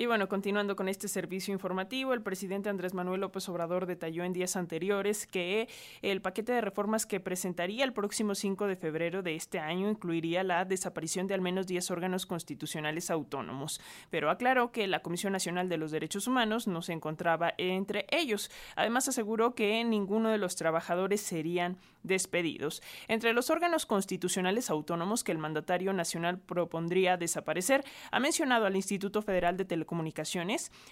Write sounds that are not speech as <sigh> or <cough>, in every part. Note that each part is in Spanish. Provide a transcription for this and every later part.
Y bueno, continuando con este servicio informativo, el presidente Andrés Manuel López Obrador detalló en días anteriores que el paquete de reformas que presentaría el próximo 5 de febrero de este año incluiría la desaparición de al menos 10 órganos constitucionales autónomos, pero aclaró que la Comisión Nacional de los Derechos Humanos no se encontraba entre ellos. Además, aseguró que ninguno de los trabajadores serían despedidos. Entre los órganos constitucionales autónomos que el mandatario nacional propondría desaparecer, ha mencionado al Instituto Federal de Telecomunicaciones,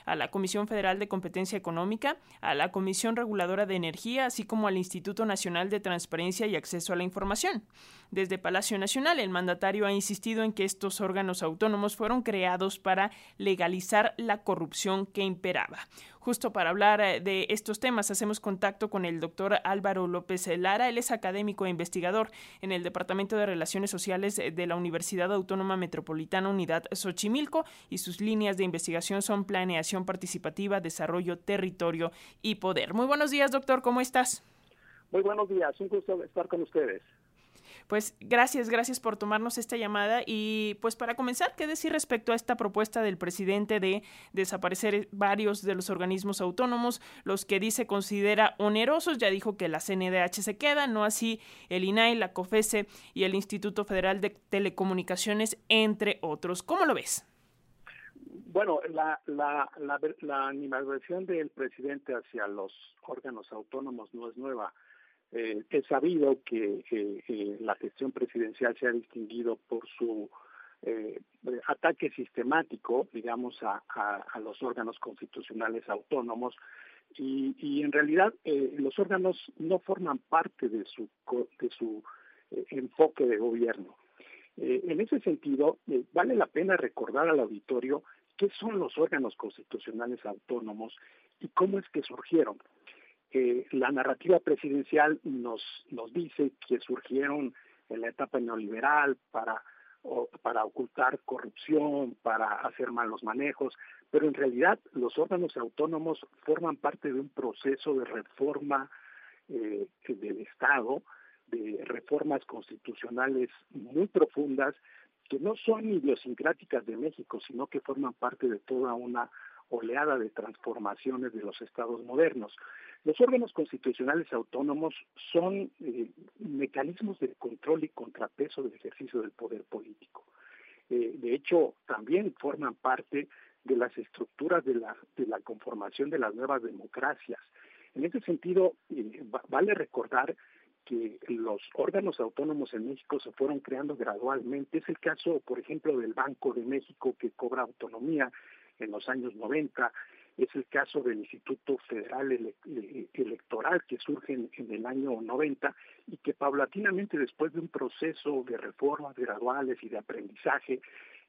a la Comisión Federal de Competencia Económica, a la Comisión Reguladora de Energía, así como al Instituto Nacional de Transparencia y Acceso a la Información. Desde Palacio Nacional, el mandatario ha insistido en que estos órganos autónomos fueron creados para legalizar la corrupción que imperaba. Justo para hablar eh, de estos temas, hacemos contacto con el doctor Álvaro López Lara. Él es académico e investigador en el Departamento de Relaciones Sociales de la Universidad Autónoma Metropolitana Unidad Xochimilco y sus líneas de investigación son planeación participativa, desarrollo, territorio y poder. Muy buenos días, doctor, ¿cómo estás? Muy buenos días, un gusto estar con ustedes. Pues gracias, gracias por tomarnos esta llamada y pues para comenzar, ¿qué decir respecto a esta propuesta del presidente de desaparecer varios de los organismos autónomos, los que dice considera onerosos? Ya dijo que la CNDH se queda, no así el INAI, la COFESE y el Instituto Federal de Telecomunicaciones, entre otros. ¿Cómo lo ves? Bueno, la, la, la, la del presidente hacia los órganos autónomos no es nueva. Eh, es sabido que eh, la gestión presidencial se ha distinguido por su eh, ataque sistemático, digamos, a, los órganos constitucionales autónomos y, y en realidad eh, los órganos no forman parte de su de su enfoque de gobierno. en ese sentido, vale la pena recordar al auditorio qué son los órganos constitucionales autónomos y cómo es que surgieron. La narrativa presidencial nos, nos dice que surgieron en la etapa neoliberal para, para ocultar corrupción, para hacer malos manejos, pero en realidad los órganos autónomos forman parte de un proceso de reforma eh, del Estado, de reformas constitucionales muy profundas que no son idiosincráticas de México, sino que forman parte de toda una oleada de transformaciones de los estados modernos. Los órganos constitucionales autónomos son eh, mecanismos de control y contrapeso del ejercicio del poder político. Eh, de hecho, también forman parte de las estructuras de la, conformación de las nuevas democracias. En ese sentido, eh, vale recordar que los órganos autónomos en México se fueron creando gradualmente. Es el caso, por ejemplo, del Banco de México que cobra autonomía en los años 90, es el caso del Instituto Federal Electoral que surge en, el año 90 y que paulatinamente después de un proceso de reformas graduales y de aprendizaje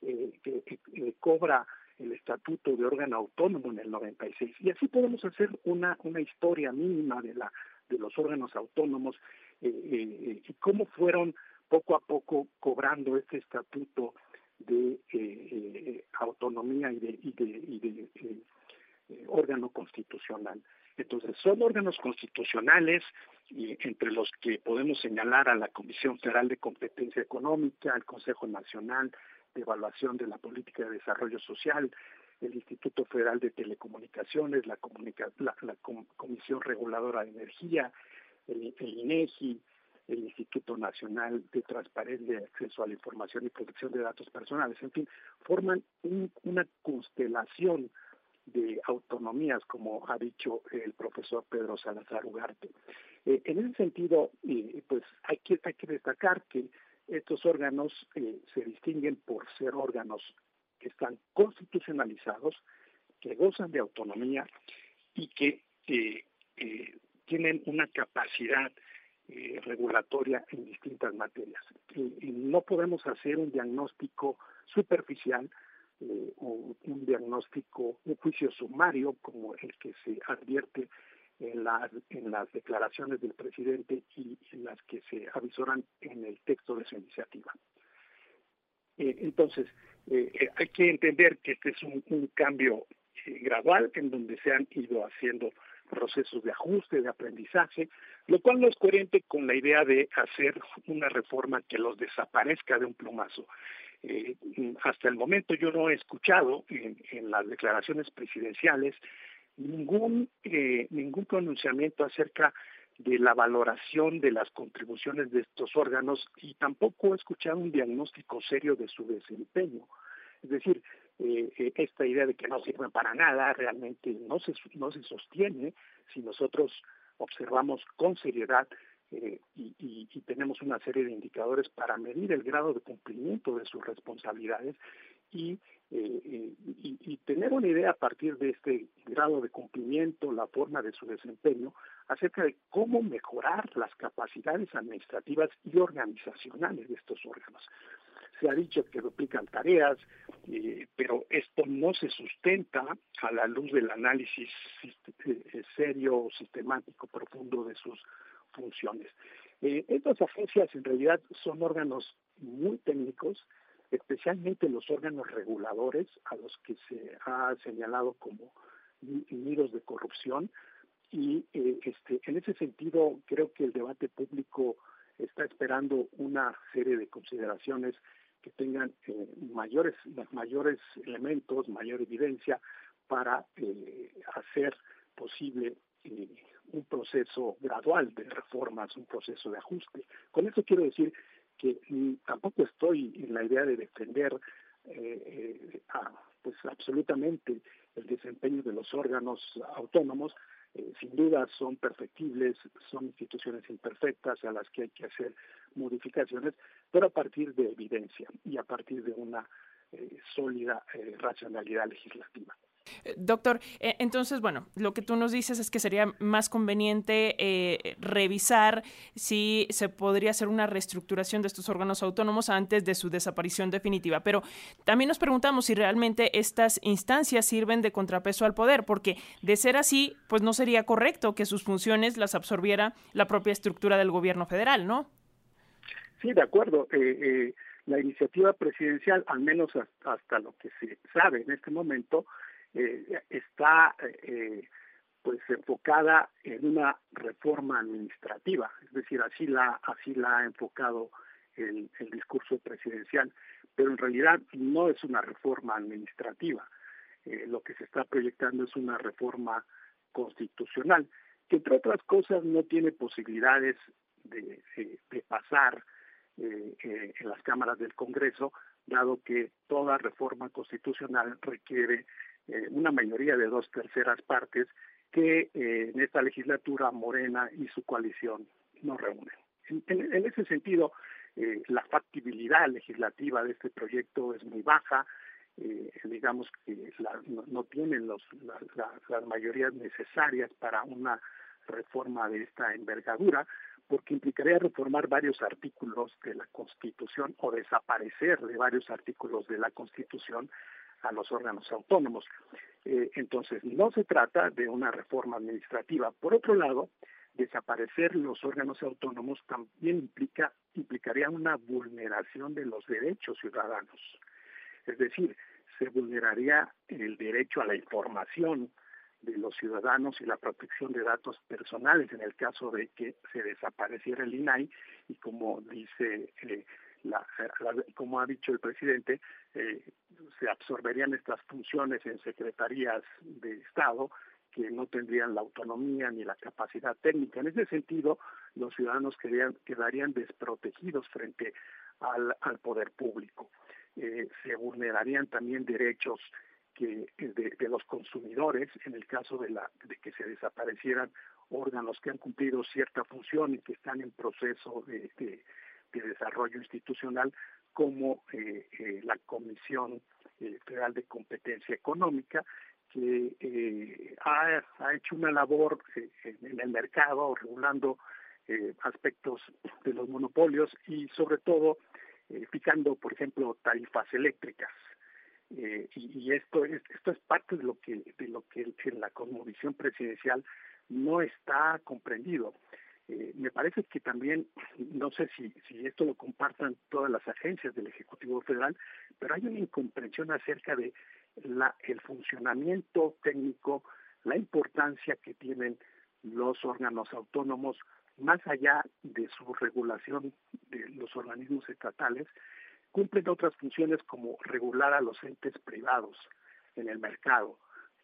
eh, eh, cobra el estatuto de órgano autónomo en el 96 y así podemos hacer una una historia mínima de la de los órganos autónomos eh, y cómo fueron poco a poco cobrando este estatuto de autonomía y de eh, órgano constitucional. Entonces, son órganos constitucionales, y entre los que podemos señalar a la Comisión Federal de Competencia Económica, al Consejo Nacional de Evaluación de la Política de Desarrollo Social, el Instituto Federal de Telecomunicaciones, la, la, Comisión Reguladora de Energía, el, INEGI, el Instituto Nacional de Transparencia Acceso a la Información y Protección de Datos Personales, en fin, forman una constelación de autonomías, como ha dicho el profesor Pedro Salazar Ugarte. Eh, en ese sentido, eh, pues hay que, destacar que estos órganos eh, se distinguen por ser órganos que están constitucionalizados, que gozan de autonomía y que tienen una capacidad regulatoria en distintas materias. no podemos hacer un diagnóstico superficial eh, un, diagnóstico, un juicio sumario como el que se advierte en las, declaraciones del presidente y en las que se avisoran en el texto de su iniciativa. Eh, entonces, eh, hay que entender que este es un cambio gradual en donde se han ido haciendo procesos de ajuste, de aprendizaje, lo cual no es coherente con la idea de hacer una reforma que los desaparezca de un plumazo. Eh, hasta el momento yo no he escuchado en, las declaraciones presidenciales ningún eh, ningún pronunciamiento acerca de la valoración de las contribuciones de estos órganos y tampoco he escuchado un diagnóstico serio de su desempeño. Es decir, eh, esta idea de que no sirven para nada realmente no se, no se sostiene si nosotros observamos con seriedad eh, y, tenemos una serie de indicadores para medir el grado de cumplimiento de sus responsabilidades y, y, tener una idea a partir de este grado de cumplimiento, la forma de su desempeño, acerca de cómo mejorar las capacidades administrativas y organizacionales de estos órganos. Se ha dicho que duplican tareas, eh, pero esto no se sustenta a la luz del análisis eh, serio, sistemático, profundo de sus funciones. Eh, estas agencias en realidad son órganos muy técnicos, especialmente los órganos reguladores a los que se ha señalado como nidos de corrupción y este, en ese sentido creo que el debate público está esperando una serie de consideraciones que tengan eh, mayores, mayores elementos, mayor evidencia para eh, hacer posible eh, un proceso gradual de reformas, un proceso de ajuste. Con eso quiero decir que mm, tampoco estoy en la idea de defender pues absolutamente el desempeño de los órganos autónomos, eh, sin duda son perfectibles, son instituciones imperfectas a las que hay que hacer modificaciones, pero a partir de evidencia y a partir de una eh, sólida eh, racionalidad legislativa. Eh, doctor, eh, entonces, bueno, lo que tú nos dices es que sería más conveniente eh, revisar si se podría hacer una reestructuración de estos órganos autónomos antes de su desaparición definitiva. Pero también nos preguntamos si realmente estas instancias sirven de contrapeso al poder, porque de ser así, pues no sería correcto que sus funciones las absorbiera la propia estructura del gobierno federal, ¿no? Sí, de acuerdo. la iniciativa presidencial, al menos hasta lo que se sabe en este momento, eh, está eh, pues enfocada en una reforma administrativa, es decir, así la así la ha enfocado el, discurso presidencial, pero en realidad no es una reforma administrativa. Eh, lo que se está proyectando es una reforma constitucional, que entre otras cosas no tiene posibilidades de, de pasar en las cámaras del Congreso, dado que toda reforma constitucional requiere eh, una mayoría de dos terceras partes que eh, en esta legislatura Morena y su coalición no reúnen. En, ese sentido, eh, la factibilidad legislativa de este proyecto es muy baja, digamos que no, tienen los, las mayorías necesarias para una reforma de esta envergadura, porque implicaría reformar varios artículos de la Constitución o desaparecer de varios artículos de la Constitución a los órganos autónomos. Eh, entonces, no se trata de una reforma administrativa. Por otro lado, desaparecer los órganos autónomos también implica implicaría una vulneración de los derechos ciudadanos. Es decir, se vulneraría el derecho a la información de los ciudadanos y la protección de datos personales en el caso de que se desapareciera el INAI y como dice eh, como ha dicho el presidente, eh, se absorberían estas funciones en secretarías de Estado que no tendrían la autonomía ni la capacidad técnica. En ese sentido, los ciudadanos quedarían, desprotegidos frente al, al poder público. Eh, se vulnerarían también derechos que de, los consumidores en el caso de, la, de que se desaparecieran órganos que han cumplido cierta función y que están en proceso de de Desarrollo Institucional como eh, eh, la Comisión eh, Federal de Competencia Económica, que ha, ha, hecho una labor en el mercado regulando aspectos de los monopolios y sobre todo fijando, por ejemplo, tarifas eléctricas. y, esto es esto es parte de lo que de lo que en la conmovisión presidencial no está comprendido. Eh, me parece que también, no sé si, si esto lo compartan todas las agencias del Ejecutivo Federal, pero hay una incomprensión acerca de la, el funcionamiento técnico, la importancia que tienen los órganos autónomos, más allá de su regulación de los organismos estatales, cumplen otras funciones como regular a los entes privados en el mercado,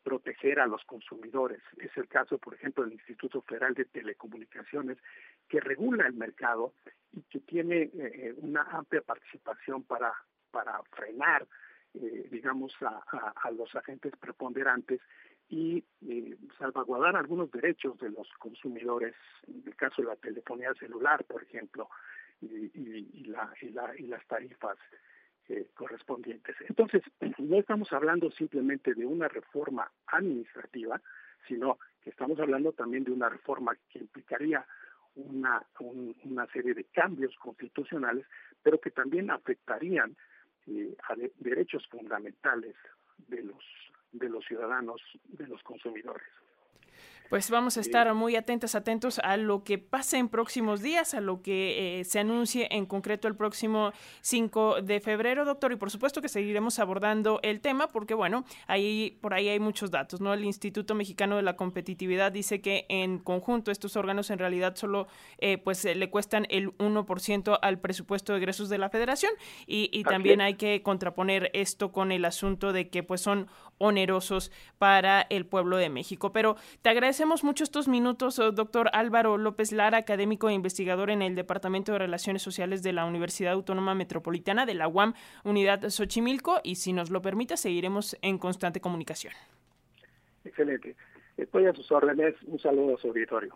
proteger a los consumidores. Es el caso, por ejemplo, del Instituto Federal de Telecomunicaciones, que regula el mercado y que tiene eh, eh, una amplia participación para, para frenar, eh, digamos, a, a, los agentes preponderantes y salvaguardar algunos derechos de los consumidores, en el caso de la telefonía celular, por ejemplo, y, la, y las tarifas eh, correspondientes. Entonces, <clears throat> no estamos hablando simplemente de una reforma administrativa, sino que estamos hablando también de una reforma que implicaría una, una serie de cambios constitucionales, pero que también afectarían eh, a derechos fundamentales de los de los ciudadanos, de los consumidores. Pues vamos a estar muy atentas, atentos a lo que pase en próximos días, a lo que eh, se anuncie en concreto el próximo 5 de febrero, doctor. Y por supuesto que seguiremos abordando el tema porque, bueno, ahí por ahí hay muchos datos, ¿no? El Instituto Mexicano de la Competitividad dice que en conjunto estos órganos en realidad solo eh, pues eh, le cuestan el 1% al presupuesto de egresos de la federación y, y también hay que contraponer esto con el asunto de que pues son onerosos para el pueblo de México. Pero te agradezco agradecemos mucho estos minutos, oh, doctor Álvaro López Lara, académico e investigador en el Departamento de Relaciones Sociales de la Universidad Autónoma Metropolitana de la UAM, Unidad Xochimilco, y si nos lo permite, seguiremos en constante comunicación. Excelente. Estoy a sus órdenes. Un saludo a su auditorio.